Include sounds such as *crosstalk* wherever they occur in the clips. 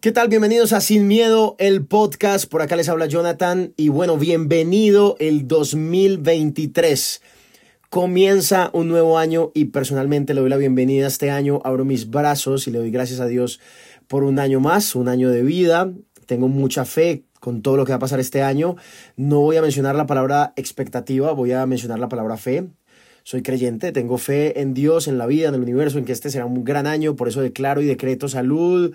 ¿Qué tal? Bienvenidos a Sin Miedo, el podcast. Por acá les habla Jonathan y bueno, bienvenido el 2023. Comienza un nuevo año y personalmente le doy la bienvenida a este año. Abro mis brazos y le doy gracias a Dios por un año más, un año de vida. Tengo mucha fe con todo lo que va a pasar este año. No voy a mencionar la palabra expectativa, voy a mencionar la palabra fe. Soy creyente, tengo fe en Dios, en la vida, en el universo, en que este será un gran año, por eso declaro y decreto salud,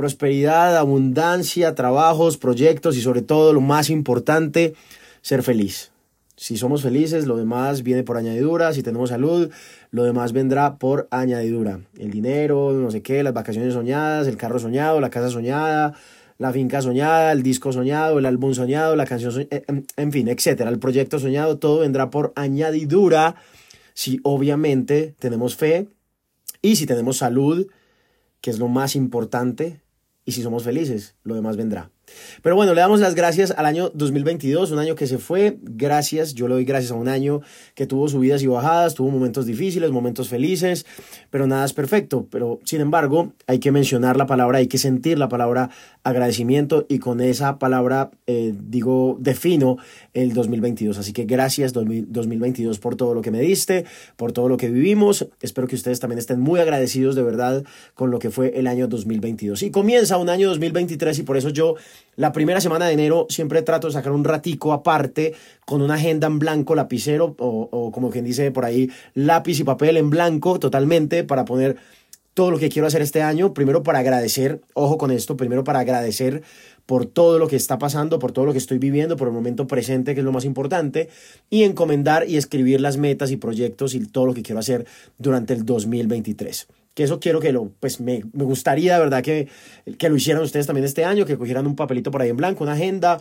prosperidad, abundancia, trabajos, proyectos y sobre todo lo más importante, ser feliz. Si somos felices, lo demás viene por añadidura. Si tenemos salud, lo demás vendrá por añadidura. El dinero, no sé qué, las vacaciones soñadas, el carro soñado, la casa soñada, la finca soñada, el disco soñado, el álbum soñado, la canción soñada, eh, en fin, etcétera. El proyecto soñado, todo vendrá por añadidura si obviamente tenemos fe y si tenemos salud, que es lo más importante, y si somos felices, lo demás vendrá. Pero bueno, le damos las gracias al año 2022, un año que se fue. Gracias, yo le doy gracias a un año que tuvo subidas y bajadas, tuvo momentos difíciles, momentos felices, pero nada es perfecto. Pero sin embargo, hay que mencionar la palabra, hay que sentir la palabra agradecimiento y con esa palabra eh, digo, defino el 2022. Así que gracias 2022 por todo lo que me diste, por todo lo que vivimos. Espero que ustedes también estén muy agradecidos de verdad con lo que fue el año 2022. Y comienza un año 2023 y por eso yo la primera semana de enero siempre trato de sacar un ratico aparte con una agenda en blanco, lapicero o, o como quien dice por ahí, lápiz y papel en blanco totalmente para poner todo lo que quiero hacer este año. Primero para agradecer, ojo con esto, primero para agradecer por todo lo que está pasando, por todo lo que estoy viviendo, por el momento presente, que es lo más importante, y encomendar y escribir las metas y proyectos y todo lo que quiero hacer durante el 2023 que eso quiero que lo, pues me, me gustaría, de verdad, que, que lo hicieran ustedes también este año, que cogieran un papelito por ahí en blanco, una agenda,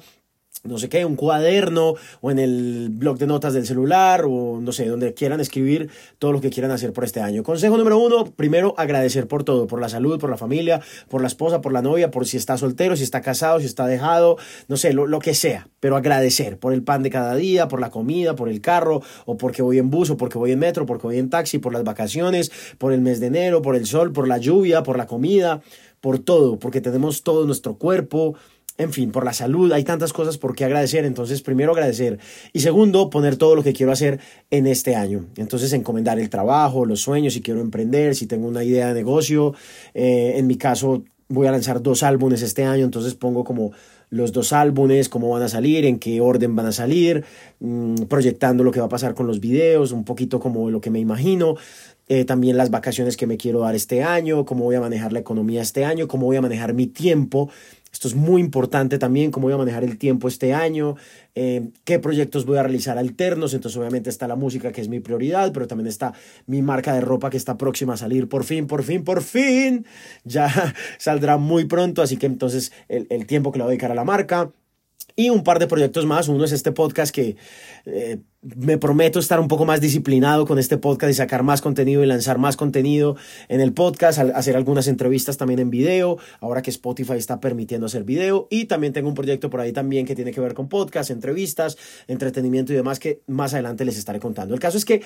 no sé qué, un cuaderno o en el blog de notas del celular o no sé, donde quieran escribir todo lo que quieran hacer por este año. Consejo número uno, primero agradecer por todo, por la salud, por la familia, por la esposa, por la novia, por si está soltero, si está casado, si está dejado, no sé, lo, lo que sea, pero agradecer por el pan de cada día, por la comida, por el carro, o porque voy en bus, o porque voy en metro, porque voy en taxi, por las vacaciones, por el mes de enero, por el sol, por la lluvia, por la comida, por todo, porque tenemos todo nuestro cuerpo, en fin, por la salud, hay tantas cosas por qué agradecer. Entonces, primero agradecer. Y segundo, poner todo lo que quiero hacer en este año. Entonces, encomendar el trabajo, los sueños, si quiero emprender, si tengo una idea de negocio. Eh, en mi caso, voy a lanzar dos álbumes este año, entonces pongo como los dos álbumes, cómo van a salir, en qué orden van a salir, mm, proyectando lo que va a pasar con los videos, un poquito como lo que me imagino. Eh, también las vacaciones que me quiero dar este año, cómo voy a manejar la economía este año, cómo voy a manejar mi tiempo esto es muy importante también, cómo voy a manejar el tiempo este año, eh, qué proyectos voy a realizar alternos. Entonces, obviamente está la música, que es mi prioridad, pero también está mi marca de ropa que está próxima a salir por fin, por fin, por fin. *laughs* Ya saldrá muy pronto, así que entonces el, el tiempo que le voy a dedicar a la marca y un par de proyectos más. Uno es este podcast que eh, me prometo estar un poco más disciplinado con este podcast y sacar más contenido y lanzar más contenido en el podcast, hacer algunas entrevistas también en video, ahora que Spotify está permitiendo hacer video. Y también tengo un proyecto por ahí también que tiene que ver con podcast, entrevistas, entretenimiento y demás que más adelante les estaré contando. El caso es que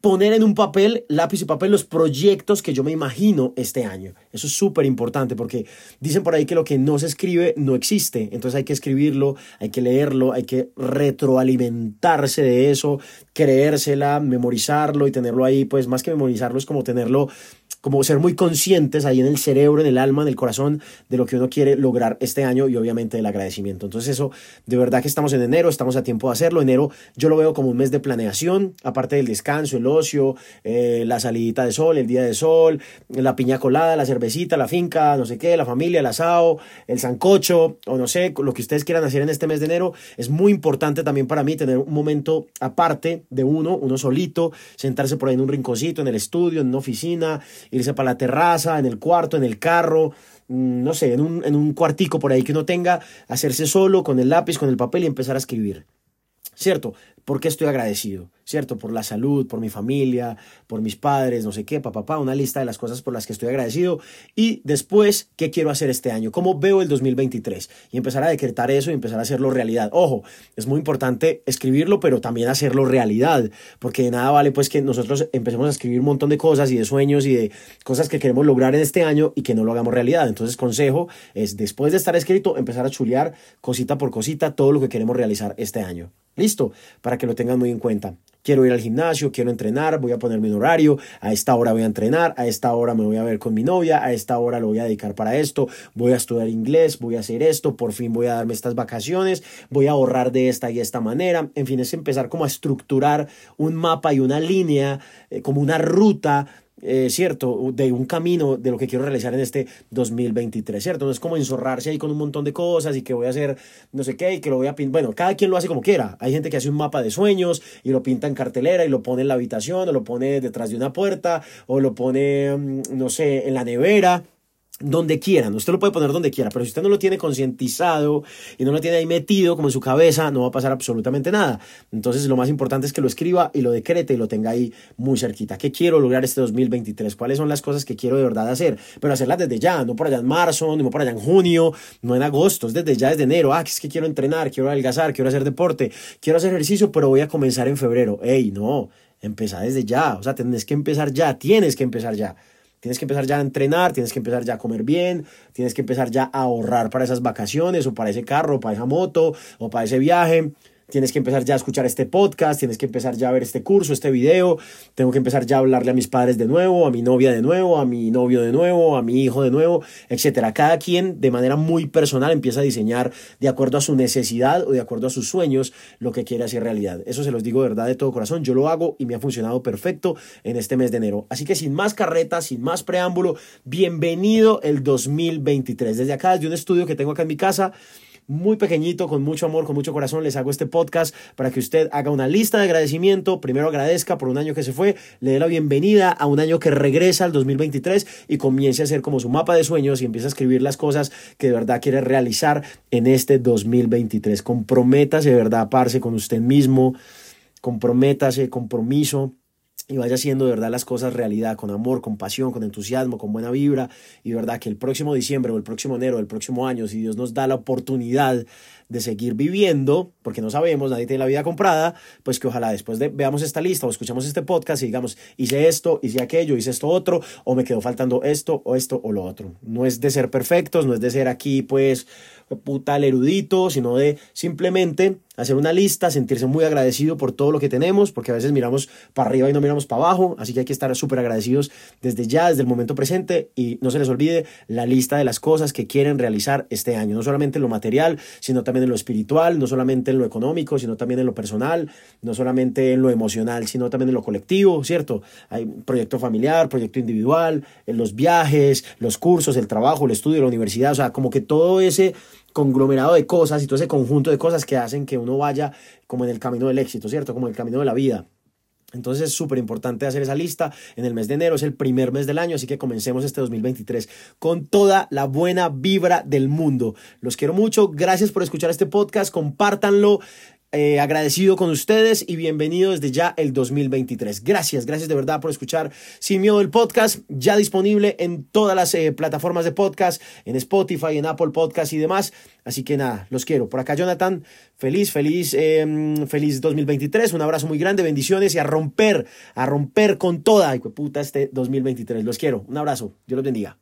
poner en un papel, lápiz y papel, los proyectos que yo me imagino este año. Eso es súper importante porque dicen por ahí que lo que no se escribe no existe. Entonces hay que escribirlo, hay que leerlo, hay que retroalimentarse de eso, creérsela, memorizarlo y tenerlo ahí, pues más que memorizarlo es como tenerlo como ser muy conscientes ahí en el cerebro, en el alma, en el corazón de lo que uno quiere lograr este año y obviamente el agradecimiento. Entonces eso, de verdad que estamos en enero, estamos a tiempo de hacerlo. Enero yo lo veo como un mes de planeación, aparte del descanso, el ocio, eh, la salidita de sol, el día de sol, la piña colada, la cervecita, la finca, no sé qué, la familia, el asado, el sancocho o no sé, lo que ustedes quieran hacer en este mes de enero. Es muy importante también para mí tener un momento aparte de uno, uno solito, sentarse por ahí en un rinconcito, en el estudio, en una oficina irse para la terraza, en el cuarto, en el carro, mm, no sé, en un, en un cuartico por ahí que uno tenga, hacerse solo con el lápiz, con el papel y empezar a escribir. ¿Cierto? ¿Por qué estoy agradecido? ¿Cierto? Por la salud, por mi familia, por mis padres, no sé qué, papá, papá, una lista de las cosas por las que estoy agradecido. Y después, ¿qué quiero hacer este año? ¿Cómo veo el 2023? Y empezar a decretar eso y empezar a hacerlo realidad. Ojo, es muy importante escribirlo, pero también hacerlo realidad, porque de nada vale pues que nosotros empecemos a escribir un montón de cosas y de sueños y de cosas que queremos lograr en este año y que no lo hagamos realidad. Entonces, consejo es después de estar escrito, empezar a chulear cosita por cosita todo lo que queremos realizar este año. Listo, para que lo tengan muy en cuenta. Quiero ir al gimnasio, quiero entrenar, voy a ponerme un horario, a esta hora voy a entrenar, a esta hora me voy a ver con mi novia, a esta hora lo voy a dedicar para esto, voy a estudiar inglés, voy a hacer esto, por fin voy a darme estas vacaciones, voy a ahorrar de esta y esta manera. En fin, es empezar como a estructurar un mapa y una línea, eh, como una ruta eh, ¿cierto? De un camino de lo que quiero realizar en este 2023, ¿cierto? No es como enzorrarse ahí con un montón de cosas y que voy a hacer no sé qué y que lo voy a pintar. Bueno, cada quien lo hace como quiera. Hay gente que hace un mapa de sueños y lo pinta en cartelera y lo pone en la habitación o lo pone detrás de una puerta o lo pone, mm, no sé, en la nevera donde quieran, usted lo puede poner donde quiera, pero si usted no lo tiene concientizado y no lo tiene ahí metido como en su cabeza, no va a pasar absolutamente nada. Entonces lo más importante es que lo escriba y lo decrete y lo tenga ahí muy cerquita. ¿Qué quiero lograr este 2023? ¿Cuáles son las cosas que quiero de verdad hacer? Pero hacerlas desde ya, no por allá en marzo, no por allá en junio, no en agosto, es desde ya, desde enero. Ah, es que quiero entrenar, quiero adelgazar, quiero hacer deporte, quiero hacer ejercicio, pero voy a comenzar en febrero. Ey, no, empezar desde ya, o sea, tienes que empezar ya, tienes que empezar ya. Tienes que empezar ya a entrenar, tienes que empezar ya a comer bien, tienes que empezar ya a ahorrar para esas vacaciones o para ese carro, o para esa moto o para ese viaje tienes que empezar ya a escuchar este podcast, tienes que empezar ya a ver este curso, este video, tengo que empezar ya a hablarle a mis padres de nuevo, a mi novia de nuevo, a mi novio de nuevo, a mi hijo de nuevo, etcétera. Cada quien de manera muy personal empieza a diseñar de acuerdo a su necesidad o de acuerdo a sus sueños lo que quiere hacer realidad. Eso se los digo de verdad de todo corazón, yo lo hago y me ha funcionado perfecto en este mes de enero. Así que sin más carretas, sin más preámbulo, bienvenido el 2023. Desde acá, desde un estudio que tengo acá en mi casa, muy pequeñito, con mucho amor, con mucho corazón, les hago este podcast para que usted haga una lista de agradecimiento, primero agradezca por un año que se fue, le dé la bienvenida a un año que regresa al 2023 y comience a hacer como su mapa de sueños y empiece a escribir las cosas que de verdad quiere realizar en este 2023. Comprométase de verdad, parse con usted mismo, comprométase, compromiso y vaya haciendo de verdad las cosas realidad, con amor, con pasión, con entusiasmo, con buena vibra, y de verdad que el próximo diciembre o el próximo enero, el próximo año, si Dios nos da la oportunidad de seguir viviendo, porque no sabemos, nadie tiene la vida comprada, pues que ojalá después de veamos esta lista o escuchamos este podcast y digamos, hice esto, hice aquello, hice esto otro, o me quedó faltando esto o esto o lo otro. No es de ser perfectos, no es de ser aquí pues puta el erudito, sino de simplemente hacer una lista, sentirse muy agradecido por todo lo que tenemos, porque a veces miramos para arriba y no miramos para abajo, así que hay que estar súper agradecidos desde ya, desde el momento presente, y no se les olvide la lista de las cosas que quieren realizar este año, no solamente en lo material, sino también en lo espiritual, no solamente en lo económico, sino también en lo personal, no solamente en lo emocional, sino también en lo colectivo, ¿cierto? Hay proyecto familiar, proyecto individual, en los viajes, los cursos, el trabajo, el estudio, la universidad, o sea, como que todo ese conglomerado de cosas y todo ese conjunto de cosas que hacen que uno vaya como en el camino del éxito, ¿cierto? Como en el camino de la vida. Entonces es súper importante hacer esa lista en el mes de enero, es el primer mes del año, así que comencemos este 2023 con toda la buena vibra del mundo. Los quiero mucho, gracias por escuchar este podcast, compártanlo, eh, agradecido con ustedes y bienvenido desde ya el 2023. Gracias, gracias de verdad por escuchar Sin Miedo el podcast, ya disponible en todas las eh, plataformas de podcast, en Spotify, en Apple Podcast y demás. Así que nada, los quiero. Por acá Jonathan, feliz, feliz, em, feliz 2023. Un abrazo muy grande, bendiciones y a romper, a romper con toda, ay, puta, este 2023. Los quiero. Un abrazo. Dios los bendiga.